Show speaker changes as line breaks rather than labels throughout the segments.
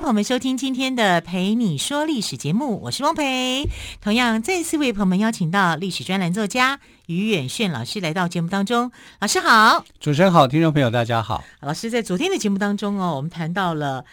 迎朋友们收听今天的《陪你说历史》节目，我是汪培。同样，再次为朋友们邀请到历史专栏作家于远炫老师来到节目当中。老师好，
主持人好，听众朋友大家好。
老师在昨天的节目当中哦，我们谈到了。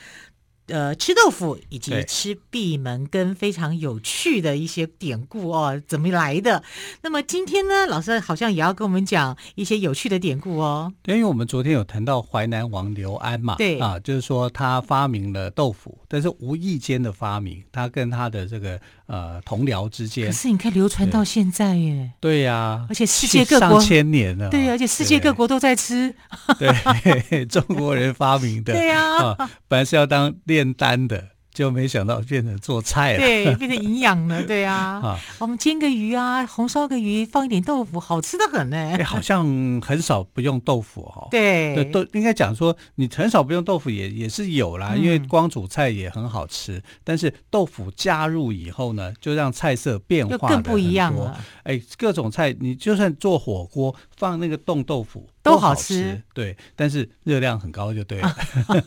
呃，吃豆腐以及吃闭门羹非常有趣的一些典故哦，怎么来的？那么今天呢，老师好像也要跟我们讲一些有趣的典故哦。
对，因为我们昨天有谈到淮南王刘安嘛，
对。
啊，就是说他发明了豆腐，但是无意间的发明，他跟他的这个呃同僚之间，
可是你看流传到现在耶，
对呀、啊，
而且世界各国
上千年了，
对，而且世界各国都在吃，
对，中国人发明的，
对呀、啊
啊，本来是要当炼丹的。就没想到变成做菜了，
对，变成营养了，对啊。啊我们煎个鱼啊，红烧个鱼，放一点豆腐，好吃的很呢。
哎，好像很少不用豆腐哦。对，应该讲说，你很少不用豆腐也也是有啦，嗯，因为光煮菜也很好吃。但是豆腐加入以后呢，就让菜色变化
更不一样了。
哎，各种菜你就算做火锅，放那个冻豆腐。
都好吃，
对，但是热量很高就对了。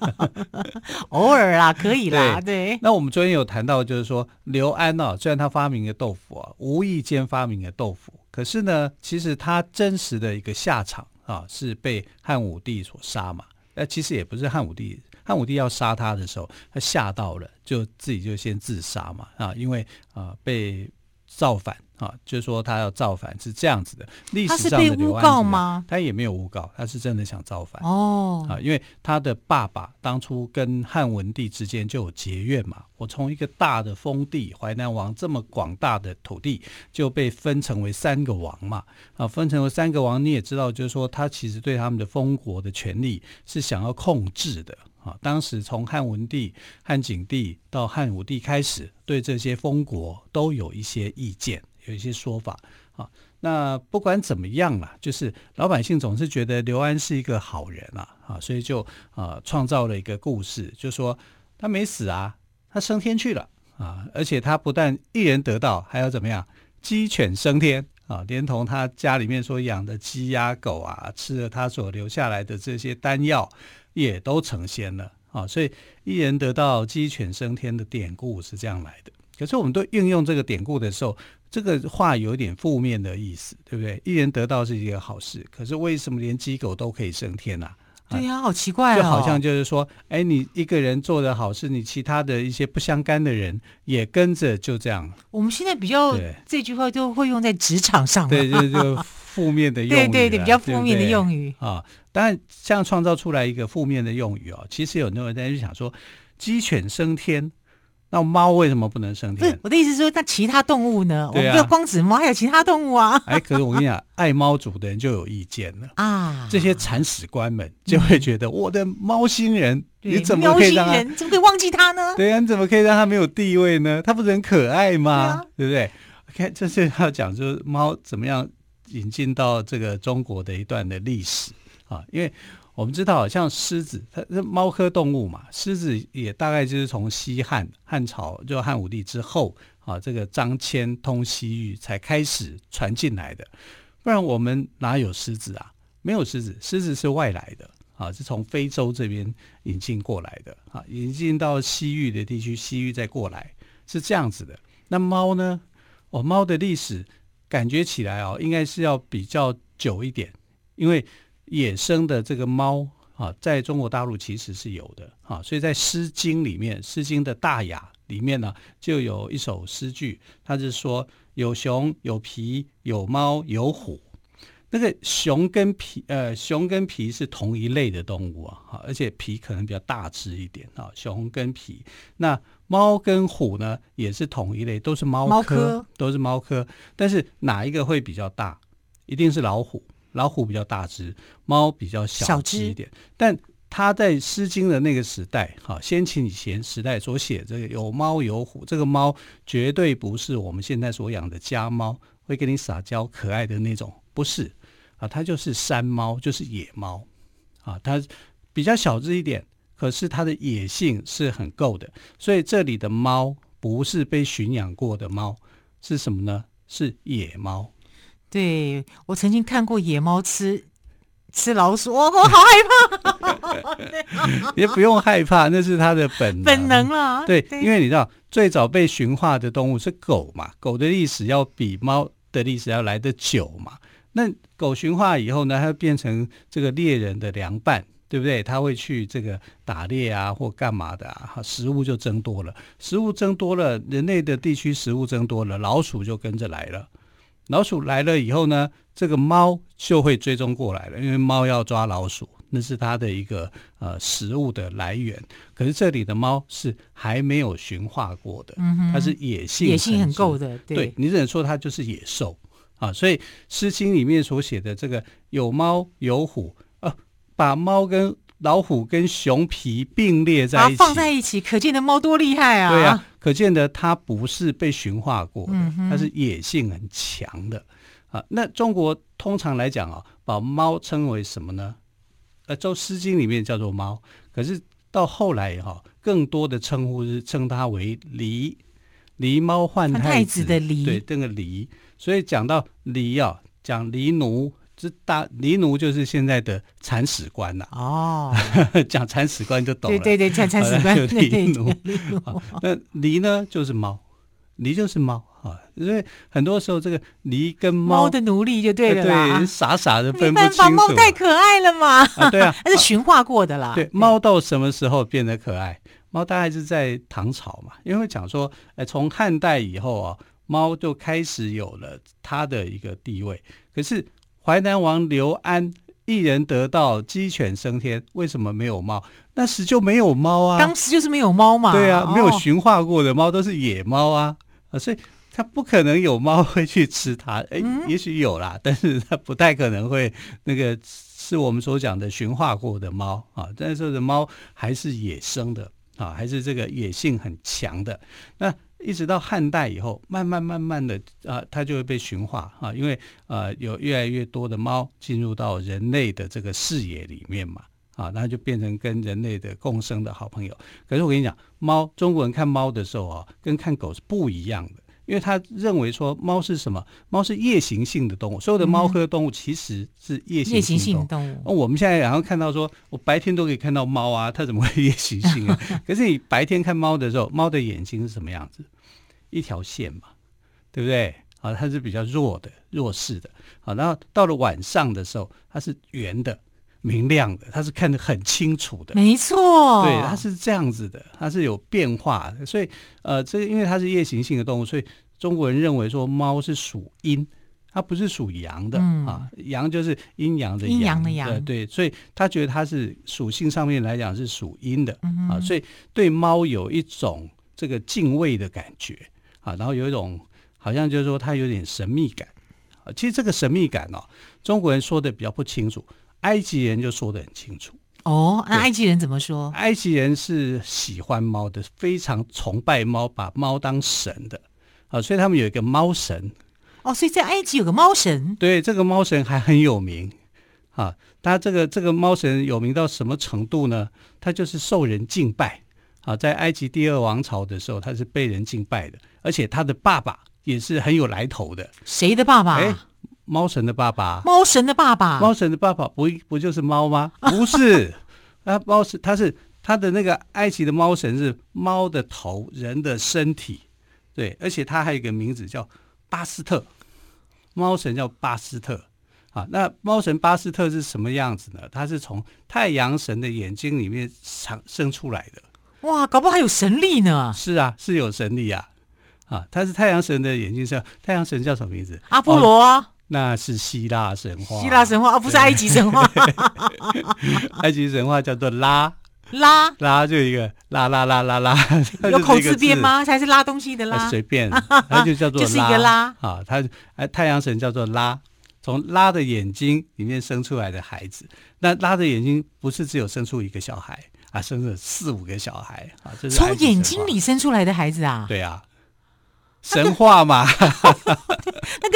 偶尔啊，可以啦，对。对，
那我们昨天有谈到，就是说刘安呢、啊，虽然他发明了豆腐啊，无意间发明了豆腐，可是呢，其实他真实的一个下场啊，是被汉武帝所杀嘛。那其实也不是汉武帝，汉武帝要杀他的时候，他吓到了，就自己就先自杀嘛啊，因为啊被造反。啊，就是说他要造反是这样子的，历史上的诬告吗？他也没有诬告，他是真的想造反
哦。
啊，因为他的爸爸当初跟汉文帝之间就有结怨嘛，我从一个大的封地淮南王这么广大的土地就被分成为三个王嘛，啊，分成为三个王，你也知道，就是说他其实对他们的封国的权利是想要控制的。啊，当时从汉文帝、汉景帝到汉武帝开始，对这些封国都有一些意见。有一些说法啊，那不管怎么样啦，就是老百姓总是觉得刘安是一个好人啊，啊，所以就啊创造了一个故事，就说他没死啊，他升天去了啊，而且他不但一人得道，还要怎么样，鸡犬升天啊，连同他家里面所养的鸡鸭狗啊，吃了他所留下来的这些丹药，也都成仙了啊，所以一人得道，鸡犬升天的典故是这样来的。可是我们都运用这个典故的时候，这个话有点负面的意思，对不对？一人得道是一个好事，可是为什么连鸡狗都可以升天呢？啊？
对呀，好奇怪哦！
就好像就是说，哎，你一个人做的好事，你其他的一些不相干的人也跟着就这样。
我们现在比较这句话都会用在职场上，
对，就就负面的用语，对
对对，比较负面的用语
啊。当然，这样创造出来一个负面的用语哦，其实有很多人在就想说，鸡犬升天。那猫为什么不能升天？
不是我的意思是说，那其他动物呢？我们不要光指猫，还有其他动物啊！
哎，可是我跟你讲，爱猫族的人就有意见了
啊！
这些铲屎官们就会觉得，嗯、我的猫星人，你怎么可以
让怎么可以忘记他呢？
对啊，你怎么可以让他没有地位呢？他不是很可爱吗？对，啊、对不对？OK，这是要讲，就是猫怎么样引进到这个中国的一段的历史啊，因为。我们知道，像狮子，它是猫科动物嘛。狮子也大概就是从西汉汉朝，就汉武帝之后啊，这个张骞通西域才开始传进来的。不然我们哪有狮子啊？没有狮子，狮子是外来的啊，是从非洲这边引进过来的啊，引进到西域的地区，西域再过来，是这样子的。那猫呢？哦，猫的历史感觉起来哦，应该是要比较久一点，因为。野生的这个猫啊，在中国大陆其实是有的啊，所以在《诗经》里面，《诗经》的大雅里面呢，就有一首诗句，它是说有熊、有皮、有猫、有虎。那个熊跟皮，呃，熊跟皮是同一类的动物啊，而且皮可能比较大只一点啊。熊跟皮，那猫跟虎呢，也是同一类，都是猫科，猫科，都是猫科。但是哪一个会比较大？一定是老虎。老虎比较大只，猫比较小只一点。但他在《诗经》的那个时代，哈，先秦以前时代所写这个有猫有虎，这个猫绝对不是我们现在所养的家猫，会跟你撒娇可爱的那种，不是啊，它就是山猫，就是野猫啊，它比较小只一点，可是它的野性是很够的，所以这里的猫不是被驯养过的猫，是什么呢？是野猫。
对，我曾经看过野猫吃。吃老鼠，我我好害怕。
也不用害怕，那是它的本能
本能了。
对，对，因为你知道，最早被驯化的动物是狗嘛，狗的历史要比猫的历史要来得久嘛。那狗驯化以后呢，它变成这个猎人的良伴，对不对？它会去这个打猎啊，或干嘛的啊，食物就增多了。食物增多了，人类的地区食物增多了，老鼠就跟着来了。老鼠来了以后呢，这个猫就会追踪过来了，因为猫要抓老鼠，那是它的一个呃食物的来源。可是这里的猫是还没有驯化过的，嗯、它是野性
野性很够的，对，
对你只能说它就是野兽啊。所以《诗经》里面所写的这个有猫有虎啊，把猫跟老虎跟熊皮并列在一起，
放在一起，可见的猫多厉害啊！
对啊，可见的它不是被驯化过的，它是野性很强的啊。那中国通常来讲啊，把猫称为什么呢？呃，《周诗经》里面叫做猫，可是到后来哈，更多的称呼是称它为狸，狸猫换太子
的狸，
对，这个狸。所以讲到狸啊，讲狸奴。是大狸奴，就是现在的铲屎官呐。哦，讲铲屎官就懂了。
对对对，铲铲屎官。
狸奴。那狸呢，就是猫，狸就是猫啊。因为很多时候，这个狸跟猫
猫的奴隶就对了啦。
对，傻傻的分不清楚。
猫太可爱了嘛。
啊，对啊，
那是驯化过的啦。
对，猫到什么时候变得可爱？猫大概是在唐朝嘛，因为讲说，哎，从汉代以后啊，猫就开始有了它的一个地位。可是。淮南王刘安一人得道，鸡犬升天。为什么没有猫？那时就没有猫啊！
当时就是没有猫嘛。
对啊，没有驯化过的猫都是野猫啊啊！所以它不可能有猫会去吃它。哎，也许有啦，但是它不太可能会那个是我们所讲的驯化过的猫啊。但是的猫还是野生的啊，还是这个野性很强的。那。一直到汉代以后，慢慢慢慢的啊，它就会被驯化啊，因为呃有越来越多的猫进入到人类的这个视野里面嘛，啊，那就变成跟人类的共生的好朋友。可是我跟你讲，猫中国人看猫的时候啊，跟看狗是不一样的，因为他认为说猫是什么？猫是夜行性的动物，所有的猫科动物其实是夜行性动物。动物我们现在然后看到说，我白天都可以看到猫啊，它怎么会夜行性啊？可是你白天看猫的时候，猫的眼睛是什么样子？一条线嘛，对不对？啊，它是比较弱的、弱势的。好，然后到了晚上的时候，它是圆的、明亮的，它是看得很清楚的。
没错，
对，它是这样子的，它是有变化的。所以，呃，这个因为它是夜行性的动物，所以中国人认为说猫是属阴，它不是属阳的、嗯、啊。阳就是阴阳的阳，
阴阳的阳。
对对，所以他觉得它是属性上面来讲是属阴的、嗯、啊，所以对猫有一种这个敬畏的感觉。啊，然后有一种好像就是说它有点神秘感，啊，其实这个神秘感哦，中国人说的比较不清楚，埃及人就说得很清楚。
哦，那埃及人怎么说？
埃及人是喜欢猫的，非常崇拜猫，把猫当神的，啊，所以他们有一个猫神。
哦，所以在埃及有个猫神。
对，这个猫神还很有名，啊，他这个这个猫神有名到什么程度呢？他就是受人敬拜。啊，在埃及第二王朝的时候，他是被人敬拜的，而且他的爸爸也是很有来头的。
谁的爸爸？哎，
猫神的爸爸。
猫神的爸爸。
猫神的爸爸不不就是猫吗？不是，啊，猫神他是他的那个埃及的猫神是猫的头，人的身体，对，而且他还有一个名字叫巴斯特，猫神叫巴斯特。啊，那猫神巴斯特是什么样子呢？他是从太阳神的眼睛里面产生出来的。
哇，搞不好还有神力呢！
是啊，是有神力啊！啊，他是太阳神的眼睛上，太阳神叫什么名字？
阿波罗啊、哦，
那是希腊神话。
希腊神话啊、哦，不是埃及神话。
埃及神话叫做拉
拉
拉，就一个拉拉拉拉拉，
有口字边吗？还是拉东西的拉？
随便，它就叫做
就是一个拉
啊。他哎，太阳神叫做拉，从拉的眼睛里面生出来的孩子。那拉的眼睛不是只有生出一个小孩。啊，生了四五个小孩啊！这是从
眼睛里生出来的孩子啊？
对啊，神话嘛。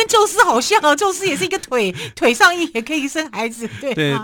宙斯好像哦，宙斯也是一个腿 腿上也可以生孩子，对
对，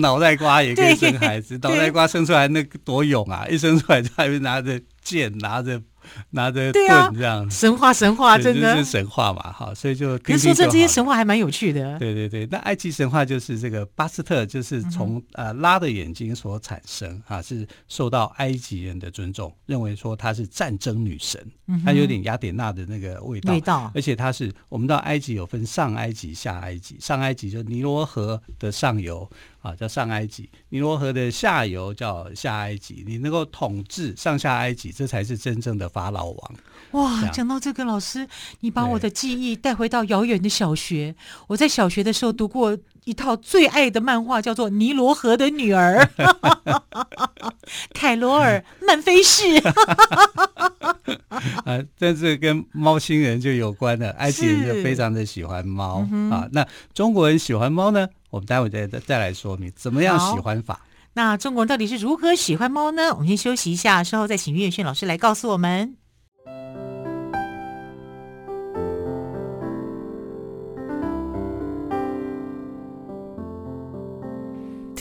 脑袋瓜也可以生孩子，脑袋瓜生出来那个多勇啊！一生出来就还会拿着剑，拿着。拿着盾这样，
啊、神话神话真的、
是神话嘛，哈，所以就
可是说这这些神话还蛮有趣的。
对对对，那埃及神话就是这个巴斯特，就是从、嗯、呃拉的眼睛所产生啊，是受到埃及人的尊重，认为说她是战争女神，她有点雅典娜的那个味道，味道，而且她是我们到埃及有分上埃及、下埃及，上埃及就尼罗河的上游。啊，叫上埃及，尼罗河的下游叫下埃及。你能够统治上下埃及，这才是真正的法老王。
哇，讲到这个，老师，你把我的记忆带回到遥远的小学。我在小学的时候读过一套最爱的漫画，叫做《尼罗河的女儿》，凯罗尔·曼菲士。
啊，但是跟猫星人就有关了。埃及人就非常的喜欢猫、嗯、啊。那中国人喜欢猫呢？我们待会再再来说明怎么样喜欢法。
那中国人到底是如何喜欢猫呢？我们先休息一下，稍后再请岳轩老师来告诉我们。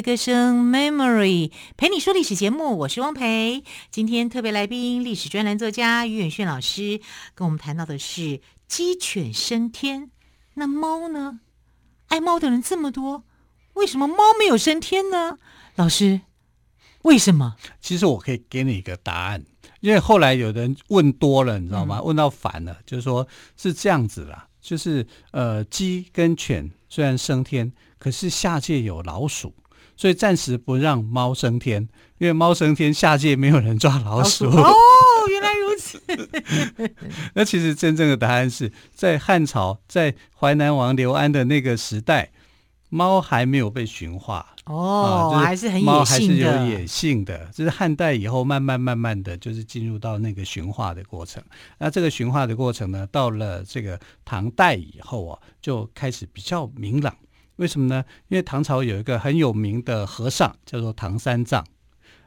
的歌声，Memory 陪你说历史节目，我是汪培。今天特别来宾，历史专栏作家于远炫老师，跟我们谈到的是鸡犬升天。那猫呢？爱猫的人这么多，为什么猫没有升天呢？老师，为什么？
其实我可以给你一个答案，因为后来有人问多了，你知道吗？嗯、问到烦了，就是说是这样子啦，就是呃，鸡跟犬虽然升天，可是下界有老鼠。所以暂时不让猫升天，因为猫升天，下界没有人抓老鼠。
老鼠哦，原来如此。
那其实真正的答案是在汉朝，在淮南王刘安的那个时代，猫还没有被驯化。
哦，啊就是、还是很野性的。
猫还是有野性的，就是汉代以后慢慢慢慢的就是进入到那个驯化的过程。那这个驯化的过程呢，到了这个唐代以后啊，就开始比较明朗。为什么呢？因为唐朝有一个很有名的和尚，叫做唐三藏，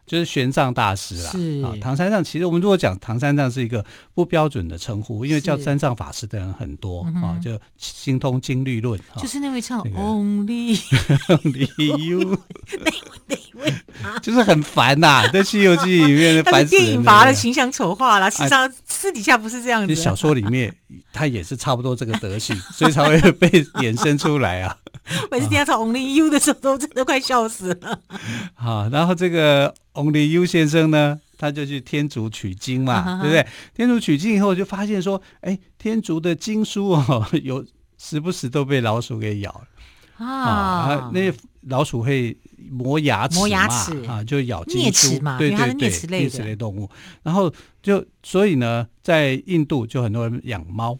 就是玄奘大师啦。是啊，唐三藏其实我们如果讲唐三藏是一个不标准的称呼，因为叫三藏法师的人很多啊，就精通经律论。
就是那位唱 Only
Only You，哪位哪位？就是很烦呐，在《西游记》里面 的烦死人。电
影把他的形象丑化了，实际上私底下不是这样子。
小说里面 他也是差不多这个德行，所以才会被衍生出来啊。
每次听到唱 Only You 的时候，都真的快笑死了。
好，然后这个 Only You 先生呢，他就去天竺取经嘛，啊、对不对？天竺取经以后，就发现说，哎，天竺的经书哦，有时不时都被老鼠给咬了啊，啊。那老鼠会磨牙齿，磨牙齿啊，就咬经书嘛，对对对，啮齿类，类动物。然后就所以呢，在印度就很多人养猫，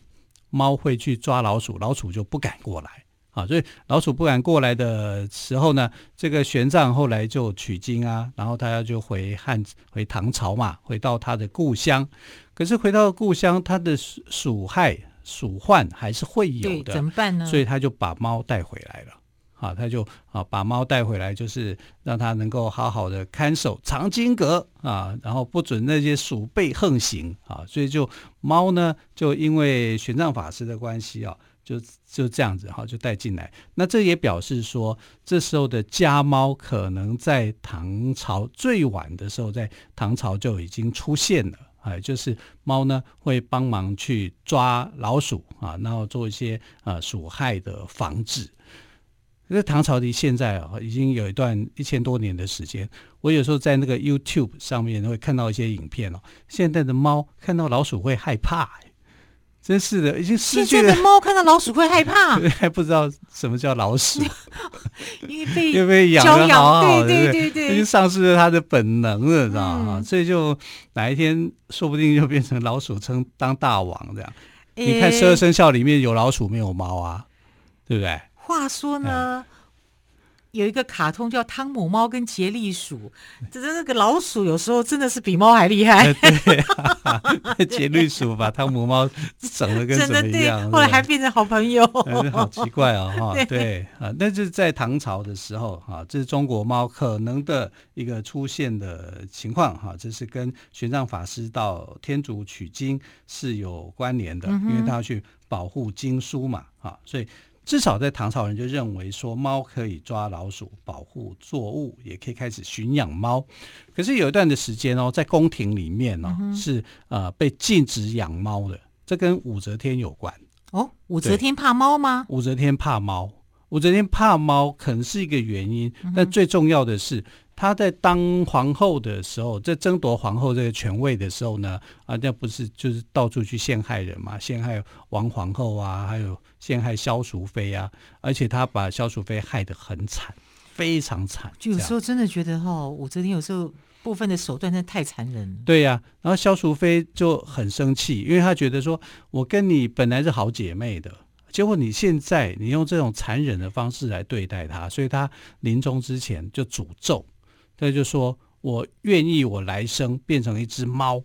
猫会去抓老鼠，老鼠就不敢过来。啊，所以老鼠不敢过来的时候呢，这个玄奘后来就取经啊，然后他要就回汉回唐朝嘛，回到他的故乡。可是回到故乡，他的鼠害鼠患还是会有的，
怎么办呢？
所以他就把猫带回来了。啊，他就啊把猫带回来，就是让他能够好好的看守藏经阁啊，然后不准那些鼠辈横行啊。所以就猫呢，就因为玄奘法师的关系啊。就就这样子哈，就带进来。那这也表示说，这时候的家猫可能在唐朝最晚的时候，在唐朝就已经出现了。哎，就是猫呢会帮忙去抓老鼠啊，然后做一些呃鼠害的防治。可是唐朝离现在啊，已经有一段一千多年的时间。我有时候在那个 YouTube 上面会看到一些影片哦，现在的猫看到老鼠会害怕。真是的，已经失去了。
现在的猫看到老鼠会害怕，
还不知道什么叫老鼠，
因为被
因为被养的好好的，
对对对对，
已经丧失了它的本能了，知道吗？
嗯、
所以就哪一天说不定就变成老鼠称当大王这样。
欸、
你看十二生肖里面有老鼠没有猫啊？对不对？
话说呢。嗯有一个卡通叫《汤姆猫跟杰利鼠》，这这个老鼠有时候真的是比猫还厉害。
对啊，杰利鼠把汤姆猫整 的跟什么一样，
后来还变成好朋友，
好奇怪哦！哈，对啊，那就是在唐朝的时候哈，这是中国猫可能的一个出现的情况哈，这是跟玄奘法师到天竺取经是有关联的，因为他要去保护经书嘛，哈，所以。至少在唐朝人就认为说，猫可以抓老鼠，保护作物，也可以开始驯养猫。可是有一段的时间哦，在宫廷里面哦，嗯、是呃被禁止养猫的。这跟武则天有关
哦。武则天怕猫吗？
武则天怕猫，武则天怕猫可能是一个原因，但最重要的是。他在当皇后的时候，在争夺皇后这个权位的时候呢，啊，那不是就是到处去陷害人嘛，陷害王皇后啊，还有陷害萧淑妃啊，而且她把萧淑妃害得很惨，非常惨。
就有时候真的觉得哈、哦，武则天有时候部分的手段真的太残忍了。
对呀、啊，然后萧淑妃就很生气，因为她觉得说，我跟你本来是好姐妹的。结果你现在你用这种残忍的方式来对待她，所以她临终之前就诅咒。他就说：“我愿意，我来生变成一只猫，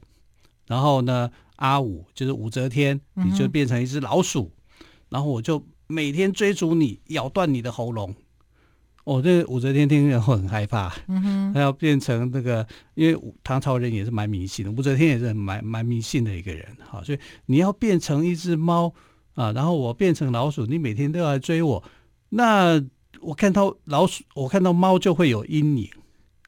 然后呢，阿武就是武则天，你就变成一只老鼠，嗯、然后我就每天追逐你，咬断你的喉咙。”哦，这武则天听了会很害怕，嗯哼，他要变成那个，因为唐朝人也是蛮迷信的，武则天也是蛮蛮迷信的一个人，好，所以你要变成一只猫啊，然后我变成老鼠，你每天都要来追我，那我看到老鼠，我看到猫就会有阴影。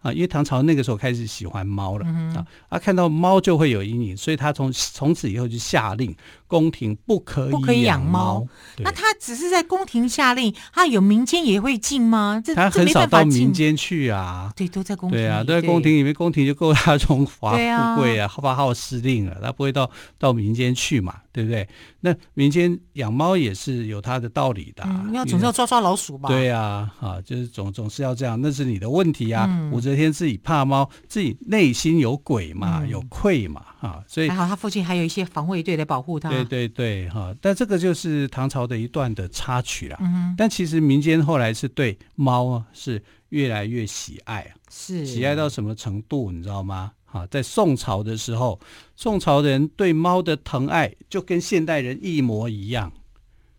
啊，因为唐朝那个时候开始喜欢猫了、嗯、啊，啊，看到猫就会有阴影，所以他从从此以后就下令宫廷不可以不可以养猫。
那他只是在宫廷下令，他有民间也会禁吗？这
他很少到民间去啊。
对，都在宫廷。
对啊，都在宫廷里面，宫廷就够他荣华富贵啊，发 号施令了，他不会到到民间去嘛，对不对？那民间养猫也是有他的道理的、啊，
要、嗯、总是要抓抓老鼠吧？
对啊，啊，就是总总是要这样，那是你的问题啊。武则天自己怕猫，自己内心有鬼嘛，嗯、有愧嘛，啊，所以
还好他父亲还有一些防卫队来保护他。
对对对，哈、啊，但这个就是唐朝的一段的插曲啦。嗯，但其实民间后来是对猫啊是越来越喜爱啊，是喜爱到什么程度，你知道吗？哈，在宋朝的时候，宋朝人对猫的疼爱就跟现代人一模一样。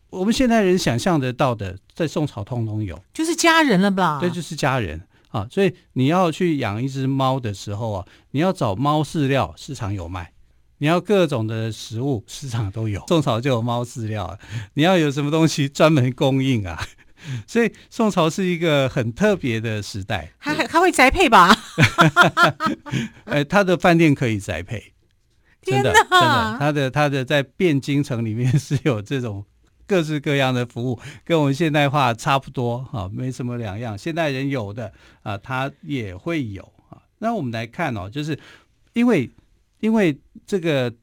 我们现代人想象得到的，在宋朝通通有，
就是家人了吧？
对，就是家人啊。所以你要去养一只猫的时候啊，你要找猫饲料，市场有卖；你要各种的食物，市场都有。宋朝就有猫饲料，你要有什么东西专门供应啊？所以宋朝是一个很特别的时代，
还还会宅配吧？
哎，他的饭店可以宅配，真的真的，他的他的在汴京城里面是有这种各式各样的服务，跟我们现代化差不多哈，没什么两样。现代人有的啊，他也会有啊。那我们来看哦，就是因为因为这个。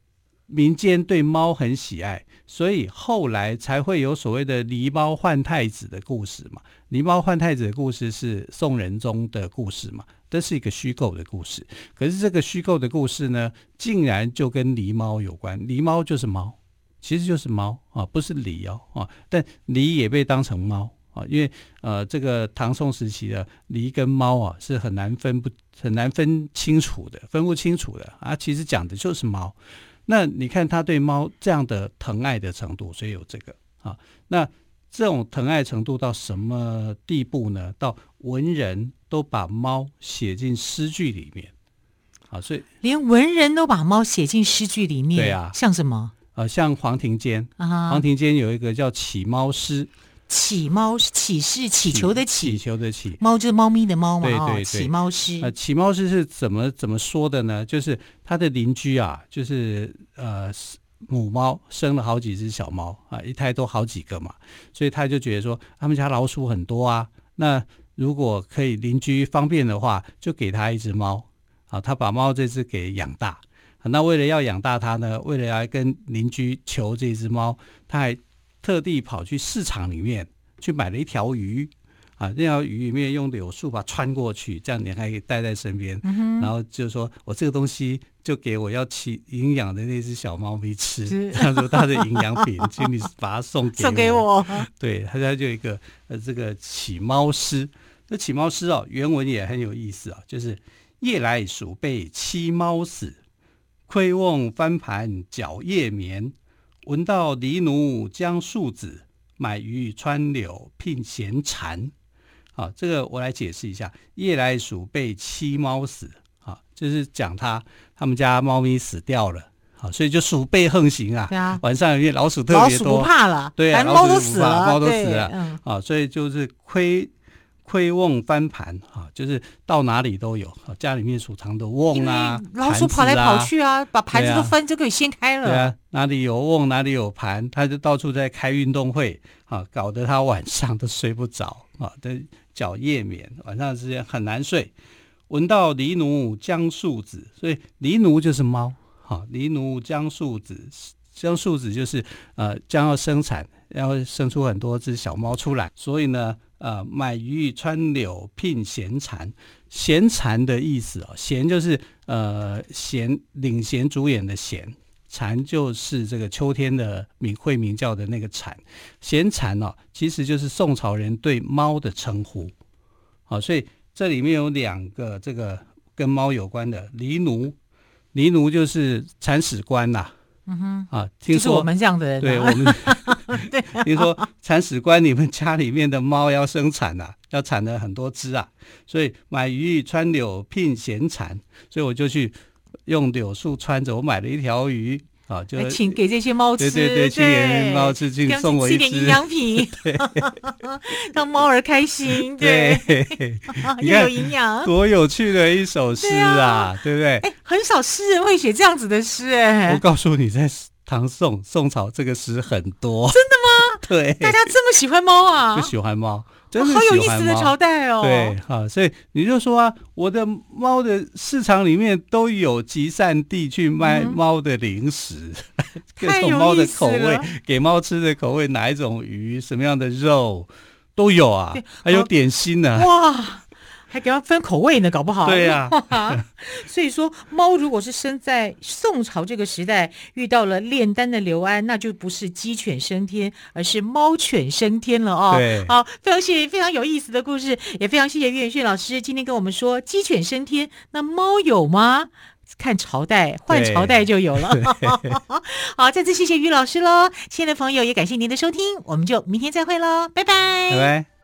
民间对猫很喜爱，所以后来才会有所谓的狸猫换太子的故事嘛。狸猫换太子的故事是宋仁宗的故事嘛，这是一个虚构的故事。可是这个虚构的故事呢，竟然就跟狸猫有关。狸猫就是猫，其实就是猫啊，不是狸哦啊。但狸也被当成猫啊，因为呃，这个唐宋时期的狸跟猫啊是很难分不很难分清楚的，分不清楚的啊。其实讲的就是猫。那你看他对猫这样的疼爱的程度，所以有这个啊。那这种疼爱程度到什么地步呢？到文人都把猫写进诗句里面啊，所以
连文人都把猫写进诗句里面。
对啊，
像什么？
呃，像黄庭坚啊，黄庭坚有一个叫《起猫诗》。
乞猫，乞是乞求的乞，
乞求的乞，
猫就是猫咪的猫嘛，
对对对，
乞猫师。
呃，乞猫师是怎么怎么说的呢？就是他的邻居啊，就是呃母猫生了好几只小猫啊，一胎都好几个嘛，所以他就觉得说他们家老鼠很多啊，那如果可以邻居方便的话，就给他一只猫啊，他把猫这只给养大，那为了要养大它呢，为了要跟邻居求这只猫，他还特地跑去市场里面去买了一条鱼。啊，那条鱼里面用柳树把它穿过去，这样你还可以带在身边。嗯、然后就说我这个东西就给我要起营养的那只小猫咪吃，是 这样说它的营养品，请你把它送给我。
送给我。
对，他家就有一个呃这个起猫诗。这起猫诗哦，原文也很有意思啊，就是夜来鼠被欺猫死，窥瓮翻盘角叶眠，闻到狸奴将树子，买鱼穿柳聘闲蝉。好，这个我来解释一下。夜来鼠被欺猫死，啊，就是讲他他们家猫咪死掉了，好，所以就鼠辈横行啊。对啊，晚上因为老鼠特别多，老鼠
不怕了，
对啊，
猫都死了，
猫都死了，嗯，啊，所以就是窥窥瓮翻盘，啊，就是到哪里都有，家里面储藏的瓮啊，
老鼠跑来跑去啊，把盘子都翻就可以掀开了。
对啊，哪里有瓮哪里有盘，他就到处在开运动会，啊，搞得他晚上都睡不着，啊，对。角夜眠，晚上时间很难睡。闻到狸奴将庶子，所以狸奴就是猫。好，狸奴将庶子，将庶子就是呃将要生产，要生出很多只小猫出来。所以呢，呃，买鱼穿柳聘闲蝉，闲蝉的意思哦，闲就是呃衔领衔主演的衔，蝉就是这个秋天的鸣会鸣叫的那个蝉。闲蝉哦，其实就是宋朝人对猫的称呼。好，所以这里面有两个这个跟猫有关的狸奴，狸奴就是铲屎官呐。嗯哼，啊，听说
我们这样的人，
对我们，对，听说铲屎官，你们家里面的猫要生产啊，要产了很多只啊，所以买鱼穿柳聘闲产，所以我就去用柳树穿着，我买了一条鱼。啊，就
请给这些猫吃，
对对对，请给猫吃，请送我一点
营养品，对，让猫儿开心，对，又有营养，
多有趣的一首诗啊，对不对？
哎，很少诗人会写这样子的诗，哎，
我告诉你，在唐宋宋朝这个诗很多，
真的吗？
对，
大家这么喜欢猫啊，
就喜欢猫。
真的好有意思的朝代哦！
对，好，所以你就说啊，我的猫的市场里面都有集散地去卖猫的零食，嗯、各种猫的口味，给猫吃的口味，哪一种鱼，什么样的肉都有啊，还有点心呢、啊。哇！
还给它分口味呢，搞不好。
对呀、
啊，所以说猫如果是生在宋朝这个时代，遇到了炼丹的刘安，那就不是鸡犬升天，而是猫犬升天了哦。
对，
好，非常谢谢非常有意思的故事，也非常谢谢岳远逊老师今天跟我们说鸡犬升天，那猫有吗？看朝代，换朝代就有了。好，再次谢谢于老师喽，亲爱的朋友，也感谢您的收听，我们就明天再会喽，拜拜。
拜拜。